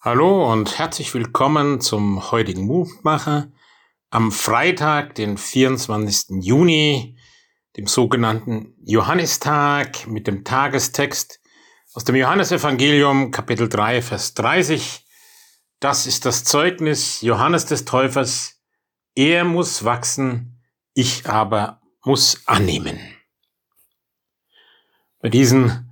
Hallo und herzlich willkommen zum heutigen Mutmacher am Freitag, den 24. Juni, dem sogenannten Johannistag mit dem Tagestext aus dem Johannesevangelium Kapitel 3 Vers 30. Das ist das Zeugnis Johannes des Täufers. Er muss wachsen, ich aber muss annehmen. Bei diesen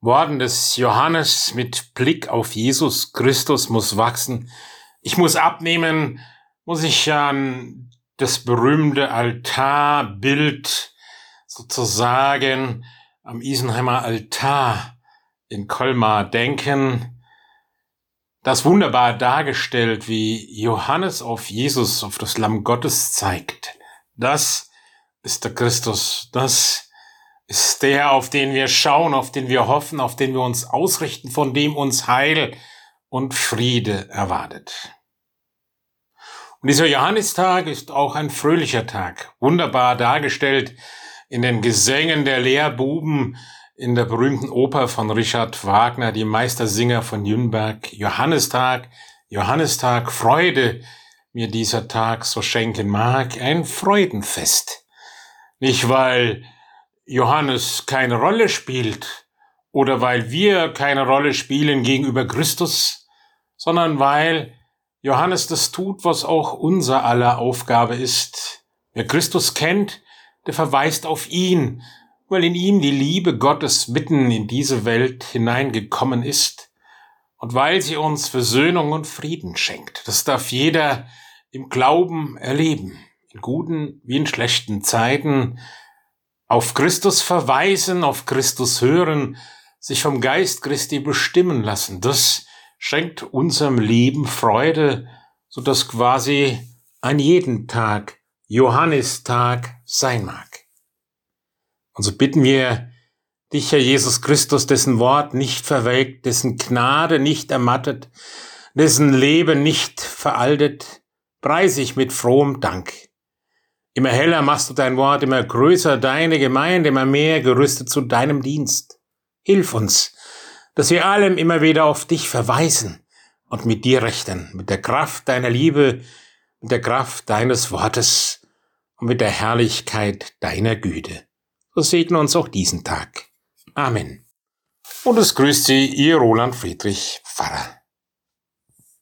Worten des Johannes mit Blick auf Jesus Christus muss wachsen. Ich muss abnehmen, muss ich an das berühmte Altarbild sozusagen am Isenheimer Altar in Colmar denken. Das wunderbar dargestellt, wie Johannes auf Jesus, auf das Lamm Gottes zeigt. Das ist der Christus, das ist der, auf den wir schauen, auf den wir hoffen, auf den wir uns ausrichten, von dem uns Heil und Friede erwartet. Und dieser Johannistag ist auch ein fröhlicher Tag, wunderbar dargestellt in den Gesängen der Lehrbuben in der berühmten Oper von Richard Wagner, die Meistersinger von Jünberg, Johannistag, Johannistag, Freude, mir dieser Tag so schenken mag, ein Freudenfest. Nicht weil Johannes keine Rolle spielt oder weil wir keine Rolle spielen gegenüber Christus, sondern weil Johannes das tut, was auch unser aller Aufgabe ist. Wer Christus kennt, der verweist auf ihn, weil in ihm die Liebe Gottes mitten in diese Welt hineingekommen ist und weil sie uns Versöhnung und Frieden schenkt. Das darf jeder im Glauben erleben, in guten wie in schlechten Zeiten, auf Christus verweisen, auf Christus hören, sich vom Geist Christi bestimmen lassen, das schenkt unserem Leben Freude, so dass quasi an jeden Tag Johannistag sein mag. Und so bitten wir dich, Herr Jesus Christus, dessen Wort nicht verwelkt, dessen Gnade nicht ermattet, dessen Leben nicht veraltet, preis ich mit frohem Dank. Immer heller machst du dein Wort, immer größer deine Gemeinde, immer mehr gerüstet zu deinem Dienst. Hilf uns, dass wir allem immer wieder auf dich verweisen und mit dir rechten, mit der Kraft deiner Liebe, mit der Kraft deines Wortes und mit der Herrlichkeit deiner Güte. So segne uns auch diesen Tag. Amen. Und es grüßt Sie, Ihr Roland Friedrich Pfarrer.